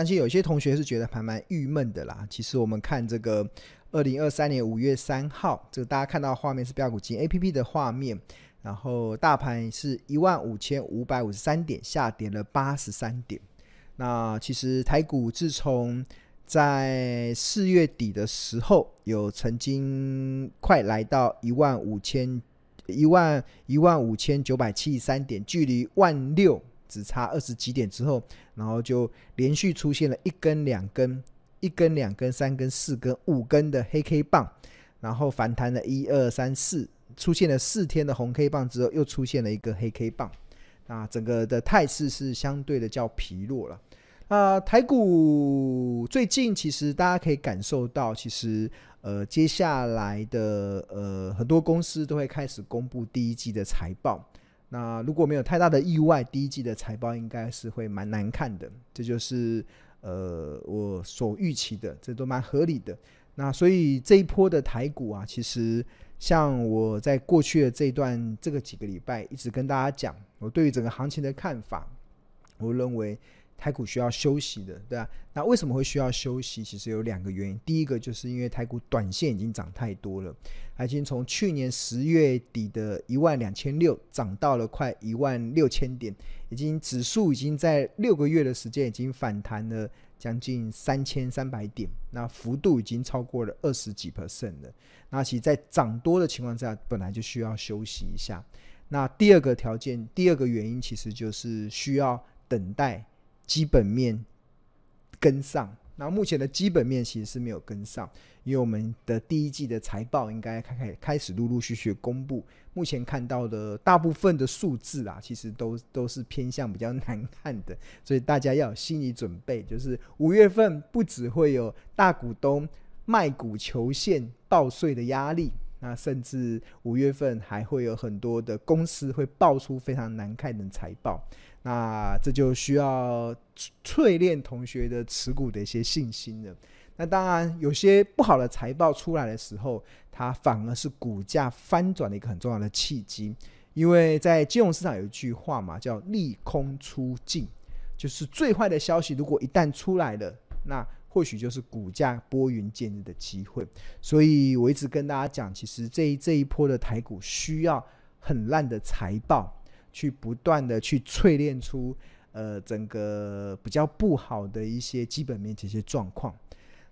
相信有些同学是觉得还蛮郁闷的啦。其实我们看这个二零二三年五月三号，这个大家看到画面是标股金 A P P 的画面，然后大盘是一万五千五百五十三点，下跌了八十三点。那其实台股自从在四月底的时候，有曾经快来到一万五千一万一万五千九百七十三点，距离万六。只差二十几点之后，然后就连续出现了一根、两根、一根、两根、三根、四根、五根的黑 K 棒，然后反弹了一二三四，出现了四天的红 K 棒之后，又出现了一个黑 K 棒，那整个的态势是相对的较疲弱了。啊，台股最近其实大家可以感受到，其实呃接下来的呃很多公司都会开始公布第一季的财报。那如果没有太大的意外，第一季的财报应该是会蛮难看的，这就是呃我所预期的，这都蛮合理的。那所以这一波的台股啊，其实像我在过去的这段这个几个礼拜一直跟大家讲，我对于整个行情的看法，我认为。台股需要休息的，对吧？那为什么会需要休息？其实有两个原因。第一个就是因为台股短线已经涨太多了，已经从去年十月底的一万两千六涨到了快一万六千点，已经指数已经在六个月的时间已经反弹了将近三千三百点，那幅度已经超过了二十几 percent 了。那其实，在涨多的情况下，本来就需要休息一下。那第二个条件，第二个原因，其实就是需要等待。基本面跟上，那目前的基本面其实是没有跟上，因为我们的第一季的财报应该开开开始陆陆续续公布，目前看到的大部分的数字啊，其实都都是偏向比较难看的，所以大家要有心理准备，就是五月份不只会有大股东卖股求现报税的压力，那甚至五月份还会有很多的公司会爆出非常难看的财报。那这就需要淬炼同学的持股的一些信心了。那当然，有些不好的财报出来的时候，它反而是股价翻转的一个很重要的契机。因为在金融市场有一句话嘛，叫“利空出尽”，就是最坏的消息如果一旦出来了，那或许就是股价拨云见日的机会。所以我一直跟大家讲，其实这一这一波的台股需要很烂的财报。去不断的去淬炼出，呃，整个比较不好的一些基本面这些状况。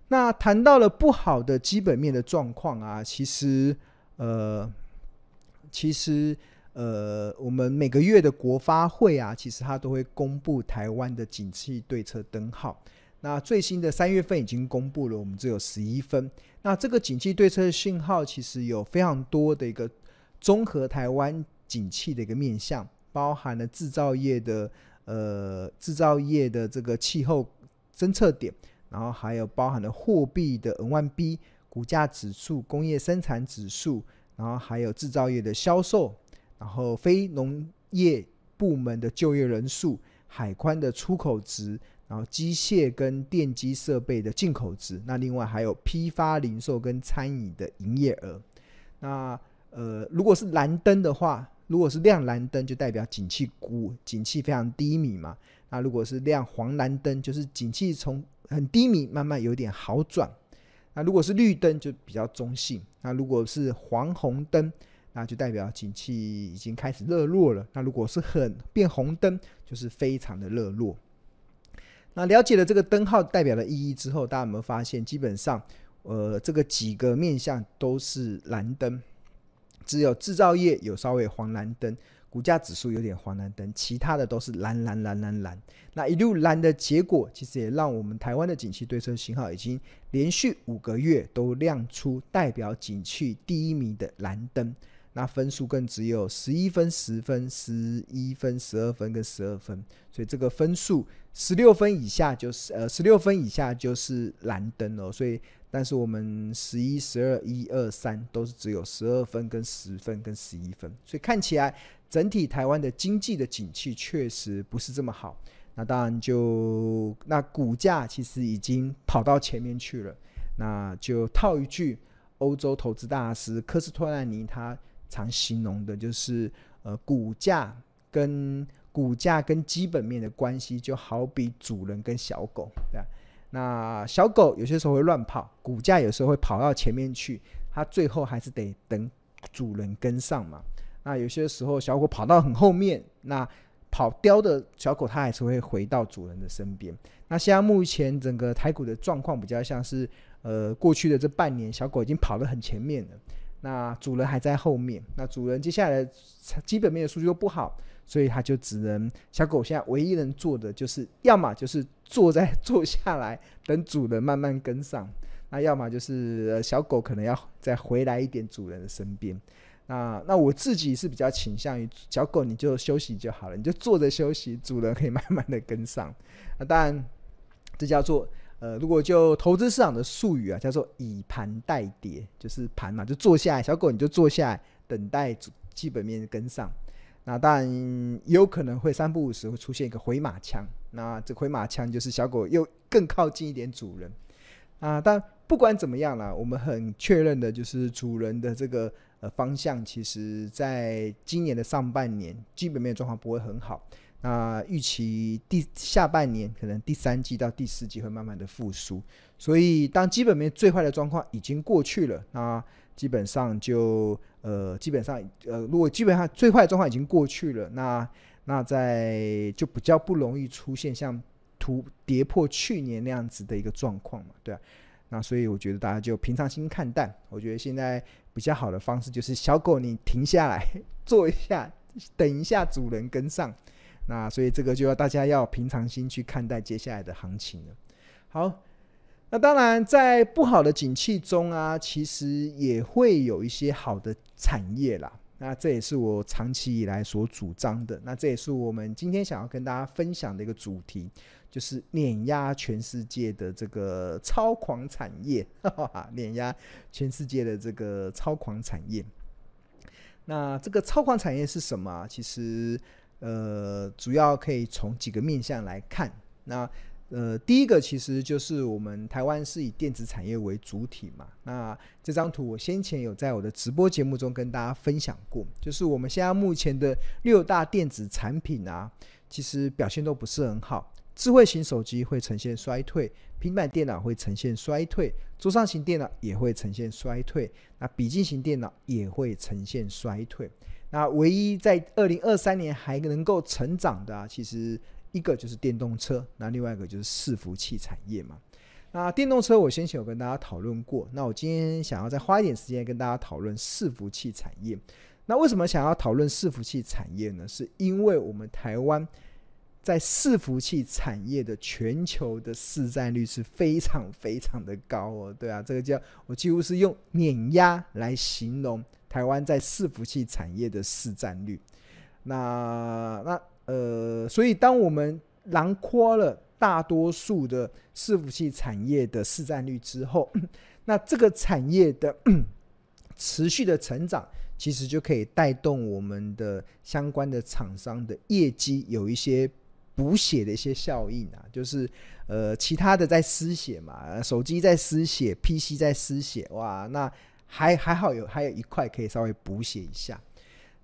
那谈到了不好的基本面的状况啊，其实，呃，其实，呃，我们每个月的国发会啊，其实它都会公布台湾的景气对策灯号。那最新的三月份已经公布了，我们只有十一分。那这个景气对策信号其实有非常多的一个综合台湾。景气的一个面向，包含了制造业的呃制造业的这个气候侦测点，然后还有包含了货币的 N1B 股价指数、工业生产指数，然后还有制造业的销售，然后非农业部门的就业人数、海关的出口值，然后机械跟电机设备的进口值，那另外还有批发零售跟餐饮的营业额。那呃，如果是蓝灯的话，如果是亮蓝灯，就代表景气股景气非常低迷嘛。那如果是亮黄蓝灯，就是景气从很低迷慢慢有点好转。那如果是绿灯，就比较中性。那如果是黄红灯，那就代表景气已经开始热络了。那如果是很变红灯，就是非常的热络。那了解了这个灯号代表的意义之后，大家有没有发现，基本上呃这个几个面向都是蓝灯。只有制造业有稍微黄蓝灯，股价指数有点黄蓝灯，其他的都是蓝蓝蓝蓝蓝。那一路蓝的结果，其实也让我们台湾的景气对策信号已经连续五个月都亮出代表景气第一名的蓝灯。那分数更只有十一分、十分、十一分、十二分跟十二分，所以这个分数十六分以下就是呃十六分以下就是蓝灯哦。所以，但是我们十一、十二、一二三都是只有十二分跟十分跟十一分，所以看起来整体台湾的经济的景气确实不是这么好。那当然就那股价其实已经跑到前面去了。那就套一句欧洲投资大师科斯托兰尼他。常形容的就是，呃，股价跟股价跟基本面的关系，就好比主人跟小狗，对吧？那小狗有些时候会乱跑，股价有时候会跑到前面去，它最后还是得等主人跟上嘛。那有些时候小狗跑到很后面，那跑掉的小狗它还是会回到主人的身边。那现在目前整个台股的状况比较像是，呃，过去的这半年小狗已经跑得很前面了，那主人还在后面，那主人接下来基本面的数据都不好。所以他就只能，小狗现在唯一能做的就是，要么就是坐在坐下来等主人慢慢跟上，那要么就是小狗可能要再回来一点主人的身边。那那我自己是比较倾向于小狗你就休息就好了，你就坐着休息，主人可以慢慢的跟上。那当然，这叫做呃，如果就投资市场的术语啊，叫做以盘代跌，就是盘嘛，就坐下来，小狗你就坐下来等待基本面跟上。那当然有可能会三不五时会出现一个回马枪，那这回马枪就是小狗又更靠近一点主人啊。但不管怎么样啦，我们很确认的就是主人的这个呃方向，其实在今年的上半年基本面状况不会很好。那预期第下半年可能第三季到第四季会慢慢的复苏，所以当基本面最坏的状况已经过去了，那基本上就呃基本上呃如果基本上最坏的状况已经过去了，那那在就比较不容易出现像突跌破去年那样子的一个状况嘛，对啊，那所以我觉得大家就平常心看待，我觉得现在比较好的方式就是小狗你停下来坐一下，等一下主人跟上。那所以这个就要大家要平常心去看待接下来的行情了。好，那当然在不好的景气中啊，其实也会有一些好的产业啦。那这也是我长期以来所主张的。那这也是我们今天想要跟大家分享的一个主题，就是碾压全世界的这个超狂产业，哈哈，碾压全世界的这个超狂产业。那这个超狂产业是什么？其实。呃，主要可以从几个面向来看。那呃，第一个其实就是我们台湾是以电子产业为主体嘛。那这张图我先前有在我的直播节目中跟大家分享过，就是我们现在目前的六大电子产品啊，其实表现都不是很好。智慧型手机会呈现衰退，平板电脑会呈现衰退，桌上型电脑也会呈现衰退，那笔记型电脑也会呈现衰退。那唯一在二零二三年还能够成长的啊，其实一个就是电动车，那另外一个就是伺服器产业嘛。那电动车我先前有跟大家讨论过，那我今天想要再花一点时间跟大家讨论伺服器产业。那为什么想要讨论伺服器产业呢？是因为我们台湾在伺服器产业的全球的市占率是非常非常的高哦。对啊，这个叫我几乎是用碾压来形容。台湾在伺服器产业的市占率，那那呃，所以当我们囊括了大多数的伺服器产业的市占率之后，那这个产业的 持续的成长，其实就可以带动我们的相关的厂商的业绩有一些补血的一些效应啊，就是呃，其他的在失血嘛，手机在失血，PC 在失血，哇，那。还还好有还有一块可以稍微补血一下。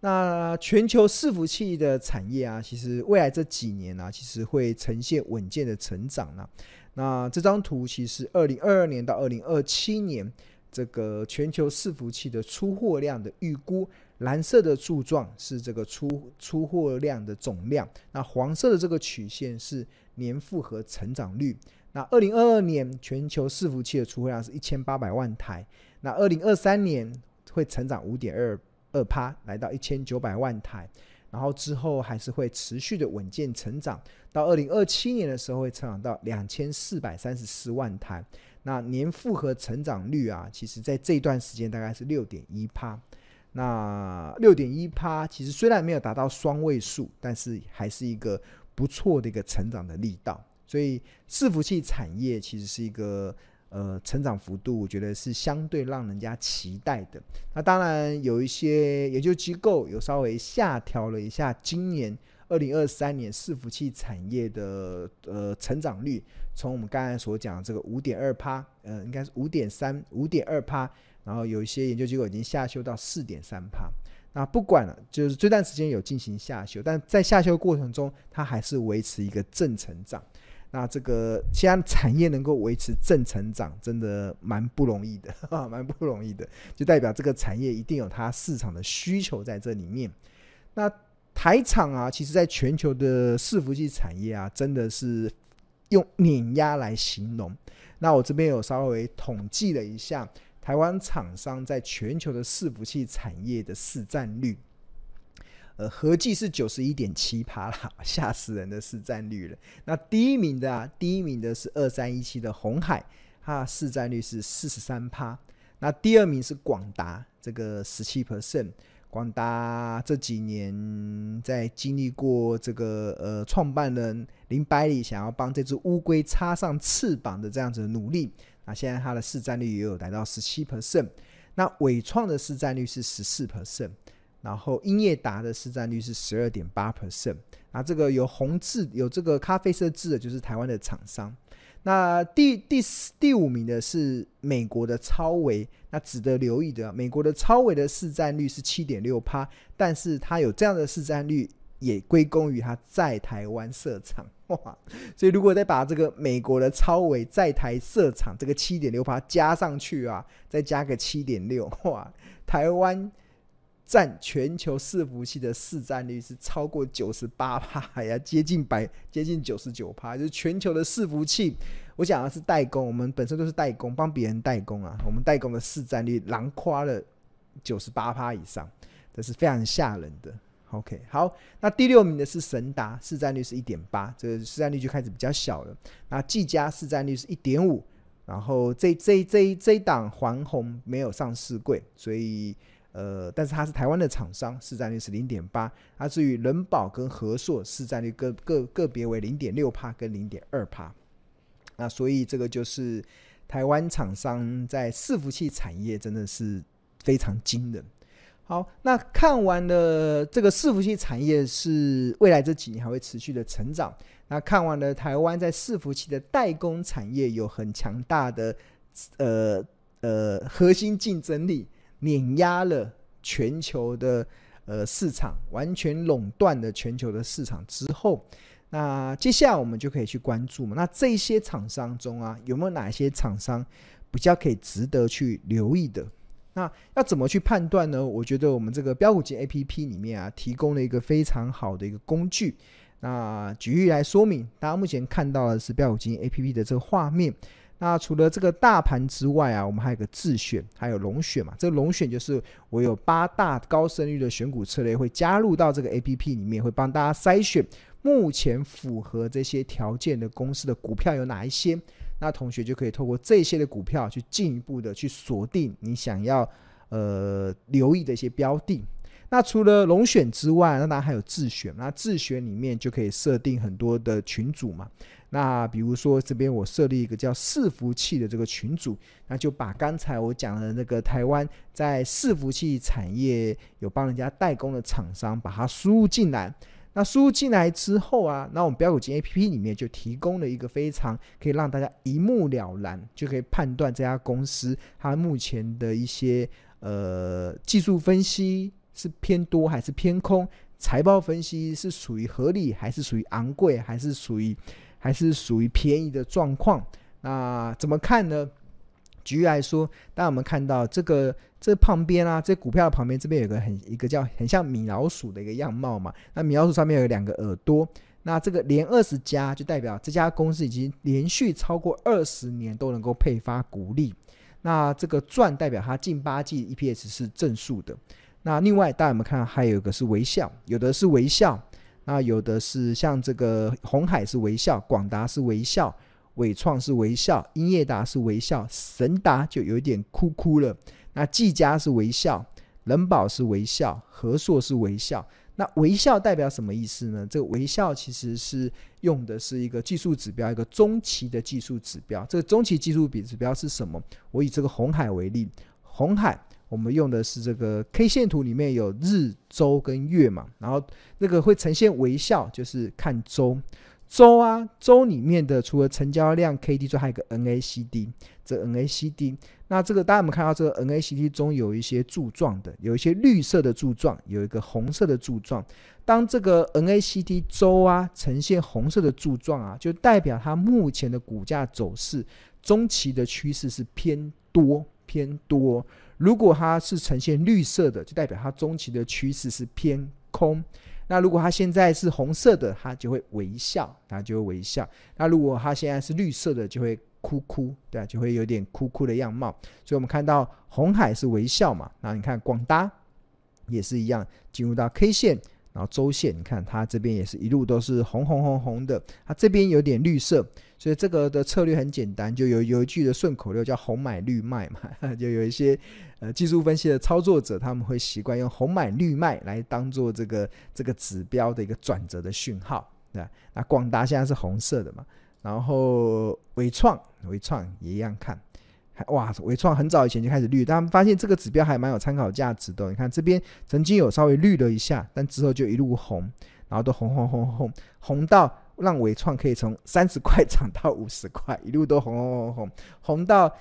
那全球伺服器的产业啊，其实未来这几年呢、啊，其实会呈现稳健的成长呢、那这张图其实二零二二年到二零二七年这个全球伺服器的出货量的预估，蓝色的柱状是这个出出货量的总量，那黄色的这个曲线是年复合成长率。那二零二二年全球伺服器的出货量是一千八百万台。那二零二三年会成长五点二二趴，来到一千九百万台，然后之后还是会持续的稳健成长，到二零二七年的时候会成长到两千四百三十四万台。那年复合成长率啊，其实在这段时间大概是六点一趴。那六点一趴其实虽然没有达到双位数，但是还是一个不错的一个成长的力道。所以伺服器产业其实是一个。呃，成长幅度我觉得是相对让人家期待的。那当然有一些研究机构有稍微下调了一下今年二零二三年伺服器产业的呃成长率，从我们刚才所讲这个五点二趴，呃，应该是五点三、五点二趴，然后有一些研究机构已经下修到四点三趴。那不管了，就是这段时间有进行下修，但在下修过程中，它还是维持一个正成长。那这个现在产业能够维持正成长，真的蛮不容易的，蛮不容易的，就代表这个产业一定有它市场的需求在这里面。那台厂啊，其实在全球的伺服器产业啊，真的是用碾压来形容。那我这边有稍微统计了一下，台湾厂商在全球的伺服器产业的市占率。呃，合计是九十一点七趴啦，吓死人的市占率了。那第一名的啊，第一名的是二三一七的红海，它市占率是四十三趴。那第二名是广达，这个十七 percent。广达这几年在经历过这个呃创办人林百里想要帮这只乌龟插上翅膀的这样子的努力，那现在它的市占率也有来到十七 percent。那伟创的市占率是十四 percent。然后英业达的市占率是十二点八 percent，那这个有红字有这个咖啡色字的，就是台湾的厂商。那第第四第五名的是美国的超维，那值得留意的，美国的超维的市占率是七点六趴，但是它有这样的市占率，也归功于它在台湾设厂哇。所以如果再把这个美国的超维在台设厂这个七点六趴加上去啊，再加个七点六哇，台湾。占全球伺服器的市占率是超过九十八趴还要，接近百接近九十九趴，就是全球的伺服器。我讲的是代工，我们本身都是代工，帮别人代工啊。我们代工的市占率囊括了九十八趴以上，这是非常吓人的。OK，好，那第六名的是神达，市占率是一点八，这个市占率就开始比较小了。那技嘉市占率是一点五，然后这这这这档环红没有上市柜，所以。呃，但是它是台湾的厂商，市占率是零点八。那至于仁宝跟和硕，市占率各各个别为零点六帕跟零点二帕。那所以这个就是台湾厂商在伺服器产业真的是非常惊人。好，那看完了这个伺服器产业是未来这几年还会持续的成长。那看完了台湾在伺服器的代工产业有很强大的呃呃核心竞争力。碾压了全球的呃市场，完全垄断了全球的市场之后，那接下来我们就可以去关注嘛。那这些厂商中啊，有没有哪些厂商比较可以值得去留意的？那要怎么去判断呢？我觉得我们这个标股金 APP 里面啊，提供了一个非常好的一个工具。那举例来说明，大家目前看到的是标股金 APP 的这个画面。那除了这个大盘之外啊，我们还有个自选，还有龙选嘛。这个龙选就是我有八大高胜率的选股策略会加入到这个 APP 里面，会帮大家筛选目前符合这些条件的公司的股票有哪一些。那同学就可以透过这些的股票去进一步的去锁定你想要呃留意的一些标的。那除了龙选之外，那当然还有自选。那自选里面就可以设定很多的群组嘛。那比如说这边我设立一个叫伺服器的这个群组，那就把刚才我讲的那个台湾在伺服器产业有帮人家代工的厂商，把它输入进来。那输入进来之后啊，那我们标股金 APP 里面就提供了一个非常可以让大家一目了然，就可以判断这家公司它目前的一些呃技术分析是偏多还是偏空，财报分析是属于合理还是属于昂贵还是属于。还是属于便宜的状况，那怎么看呢？举例来说，当我们看到这个这旁边啊，这股票旁边这边有个很一个叫很像米老鼠的一个样貌嘛。那米老鼠上面有两个耳朵，那这个连二十家就代表这家公司已经连续超过二十年都能够配发股利。那这个赚代表它近八季 EPS 是正数的。那另外，大家有没有看到还有一个是微笑，有的是微笑。那有的是像这个红海是微笑，广达是微笑，伟创是微笑，英业达是微笑，神达就有点哭哭了。那技嘉是微笑，仁宝是微笑，和硕是微笑。那微笑代表什么意思呢？这个微笑其实是用的是一个技术指标，一个中期的技术指标。这个中期技术比指标是什么？我以这个红海为例，红海。我们用的是这个 K 线图，里面有日、周跟月嘛，然后那个会呈现微笑，就是看周，周啊，周里面的除了成交量 K D 之外，还有一个 N A C D，这 N A C D，那这个大家有没有看到这个 N A C D 中有一些柱状的，有一些绿色的柱状，有一个红色的柱状。当这个 N A C D 周啊呈现红色的柱状啊，就代表它目前的股价走势中期的趋势是偏多偏多。如果它是呈现绿色的，就代表它中期的趋势是偏空。那如果它现在是红色的，它就会微笑，它就会微笑。那如果它现在是绿色的，就会哭哭，对啊，就会有点哭哭的样貌。所以我们看到红海是微笑嘛，那你看广达也是一样，进入到 K 线。然后周线，你看它这边也是一路都是红红红红的，它这边有点绿色，所以这个的策略很简单，就有有一句的顺口溜叫“红买绿卖”嘛，就有一些呃技术分析的操作者，他们会习惯用红买绿卖来当做这个这个指标的一个转折的讯号，对吧？那广达现在是红色的嘛，然后伟创伟创也一样看。哇，伟创很早以前就开始绿，但发现这个指标还蛮有参考价值的。你看这边曾经有稍微绿了一下，但之后就一路红，然后都红红红红红到让伟创可以从三十块涨到五十块，一路都红红红红红到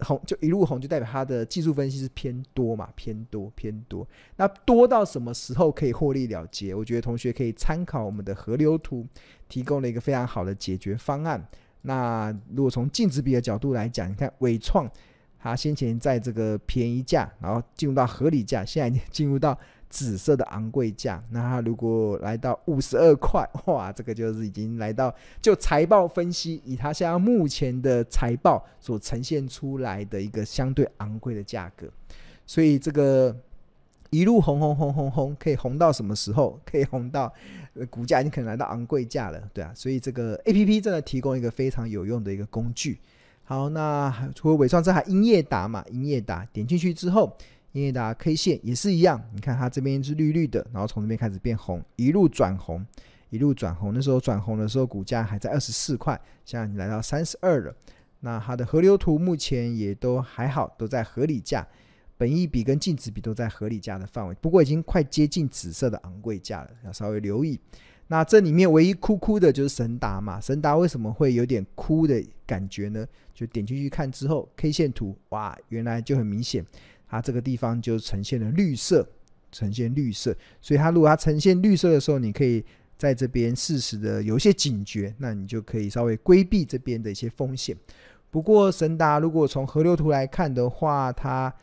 红就一路红，就代表它的技术分析是偏多嘛，偏多偏多。那多到什么时候可以获利了结？我觉得同学可以参考我们的河流图，提供了一个非常好的解决方案。那如果从净值比的角度来讲，你看伟创，它先前在这个便宜价，然后进入到合理价，现在已经进入到紫色的昂贵价。那它如果来到五十二块，哇，这个就是已经来到就财报分析，以它现在目前的财报所呈现出来的一个相对昂贵的价格，所以这个。一路红红红红红，可以红到什么时候？可以红到股价已经可能来到昂贵价了，对啊。所以这个 A P P 真的提供一个非常有用的一个工具。好，那除了伟创，这还英业达嘛？英业达点进去之后，英业达 K 线也是一样。你看它这边是绿绿的，然后从这边开始变红，一路转红，一路转红。那时候转红的时候，股价还在二十四块，现在你来到三十二了。那它的河流图目前也都还好，都在合理价。本益比跟净值比都在合理价的范围，不过已经快接近紫色的昂贵价了，要稍微留意。那这里面唯一哭哭的就是神达嘛，神达为什么会有点哭的感觉呢？就点进去看之后，K 线图，哇，原来就很明显，它这个地方就呈现了绿色，呈现绿色。所以它如果它呈现绿色的时候，你可以在这边适时的有一些警觉，那你就可以稍微规避这边的一些风险。不过神达如果从河流图来看的话，它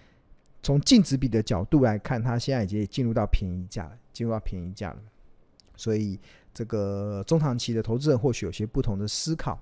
从净值比的角度来看，它现在已经进入到便宜价了，进入到便宜价了。所以这个中长期的投资人或许有些不同的思考。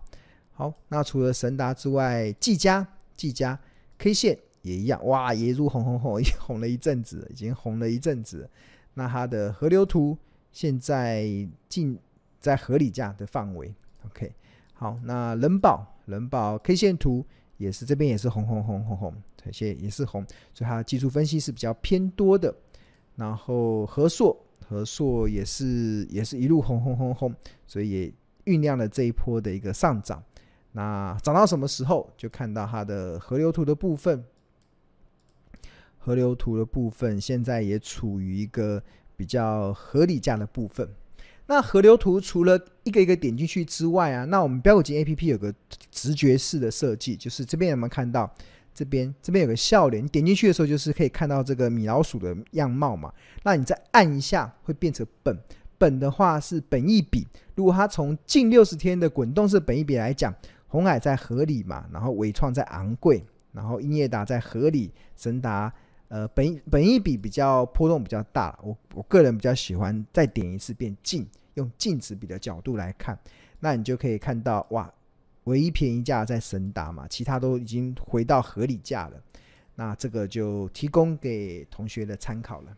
好，那除了神达之外，技嘉、技嘉 K 线也一样，哇，也如红红红，已红了一阵子，已经红了一阵子。那它的河流图现在进在合理价的范围。OK，好，那人保人保 K 线图。也是这边也是红红红红红，这些也是红，所以它的技术分析是比较偏多的。然后和硕，和硕也是也是一路红红红红，所以也酝酿了这一波的一个上涨。那涨到什么时候？就看到它的河流图的部分，河流图的部分现在也处于一个比较合理价的部分。那河流图除了一个一个点进去之外啊，那我们标股金 APP 有个直觉式的设计，就是这边有没有看到？这边这边有个笑脸，你点进去的时候就是可以看到这个米老鼠的样貌嘛。那你再按一下，会变成本。本的话是本一比，如果它从近六十天的滚动式本一比来讲，红海在合理嘛，然后伟创在昂贵，然后英业达在合理，神达。呃，本本一比比较波动比较大，我我个人比较喜欢再点一次变净，用净值比的角度来看，那你就可以看到哇，唯一便宜价在神达嘛，其他都已经回到合理价了，那这个就提供给同学的参考了。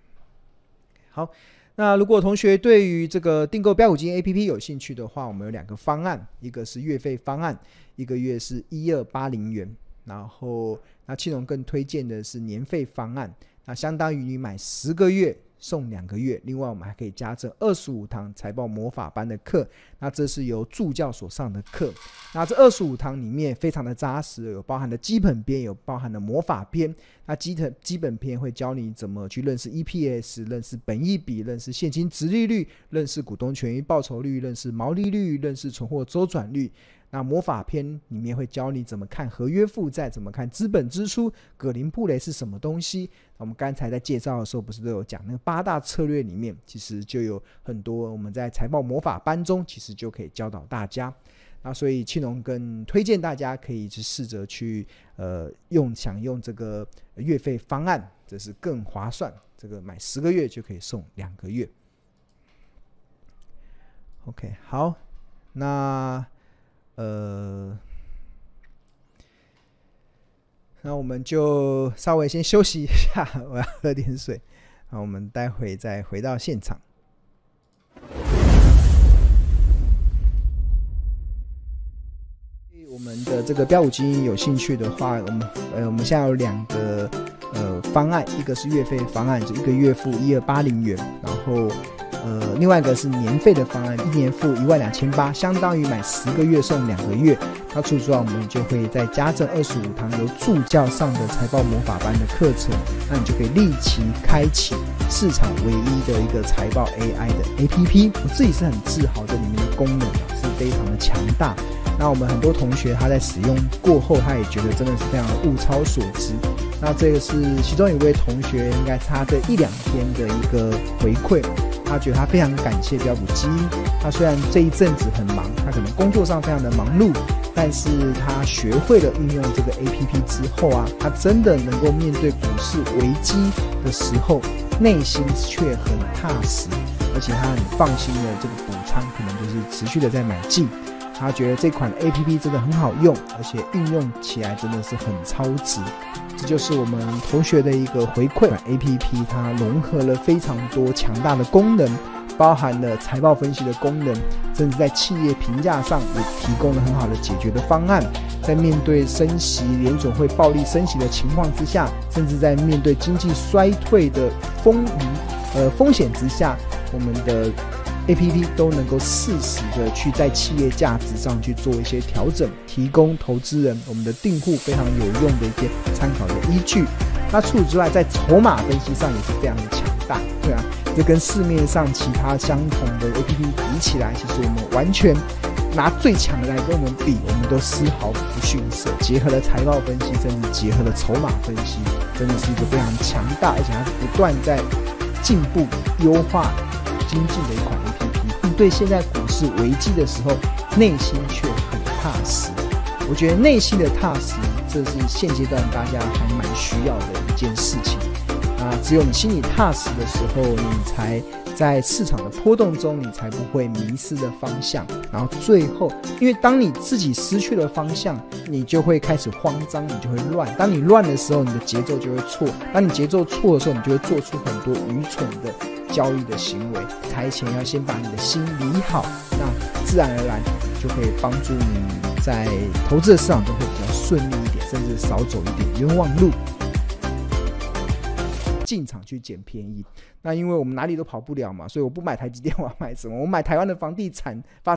好，那如果同学对于这个订购标股金 APP 有兴趣的话，我们有两个方案，一个是月费方案，一个月是一二八零元。然后，那庆隆更推荐的是年费方案，那相当于你买十个月送两个月。另外，我们还可以加赠二十五堂财报魔法班的课。那这是由助教所上的课。那这二十五堂里面非常的扎实，有包含的基本篇，有包含的魔法篇。那基本基本篇会教你怎么去认识 EPS，认识本益比，认识现金殖利率，认识股东权益报酬率，认识毛利率，认识存货周转率。那魔法篇里面会教你怎么看合约负债，怎么看资本支出，葛林布雷是什么东西？我们刚才在介绍的时候，不是都有讲那个八大策略里面，其实就有很多我们在财报魔法班中，其实就可以教导大家。那所以庆龙更推荐大家可以去试着去呃用享用这个月费方案，这是更划算。这个买十个月就可以送两个月。OK，好，那。呃，那我们就稍微先休息一下，我要喝点水。好，我们待会再回到现场。对我们的这个标五基有兴趣的话，我们呃，我们现在有两个呃方案，一个是月费方案，就一个月付一二八零元，然后。呃，另外一个是年费的方案，一年付一万两千八，相当于买十个月送两个月。那除此之外，我们就会再加赠二十五堂由助教上的财报魔法班的课程，那你就可以立即开启市场唯一的一个财报 AI 的 APP。我自己是很自豪，这里面的功能是非常的强大。那我们很多同学他在使用过后，他也觉得真的是非常的物超所值。那这个是其中一位同学，应该差这一两天的一个回馈。他觉得他非常感谢标普基因。他虽然这一阵子很忙，他可能工作上非常的忙碌，但是他学会了运用这个 APP 之后啊，他真的能够面对股市危机的时候，内心却很踏实，而且他很放心的这个补仓可能就是持续的在买进。他觉得这款 APP 真的很好用，而且运用起来真的是很超值。这就是我们同学的一个回馈。APP 它融合了非常多强大的功能，包含了财报分析的功能，甚至在企业评价上也提供了很好的解决的方案。在面对升息、联准会暴力升息的情况之下，甚至在面对经济衰退的风雨呃风险之下，我们的。A P P 都能够适时的去在企业价值上去做一些调整，提供投资人我们的订户非常有用的一些参考的依据。那除此之外，在筹码分析上也是非常的强大，对啊，这跟市面上其他相同的 A P P 比起来，其实我们完全拿最强的来跟我们比，我们都丝毫不逊色。结合了财报分析，甚至结合了筹码分析，真的是一个非常强大，而且还是不断在进步优化。精进的一款 APP，对现在股市危机的时候，内心却很踏实。我觉得内心的踏实，这是现阶段大家还蛮需要的一件事情啊。只有你心里踏实的时候，你才在市场的波动中，你才不会迷失了方向。然后最后，因为当你自己失去了方向，你就会开始慌张，你就会乱。当你乱的时候，你的节奏就会错。当你节奏错的时候，你就会做出很多愚蠢的。交易的行为，台前要先把你的心理好，那自然而然就可以帮助你在投资的市场中会比较顺利一点，甚至少走一点冤枉路。进场去捡便宜，那因为我们哪里都跑不了嘛，所以我不买台积电，我要买什么？我买台湾的房地产发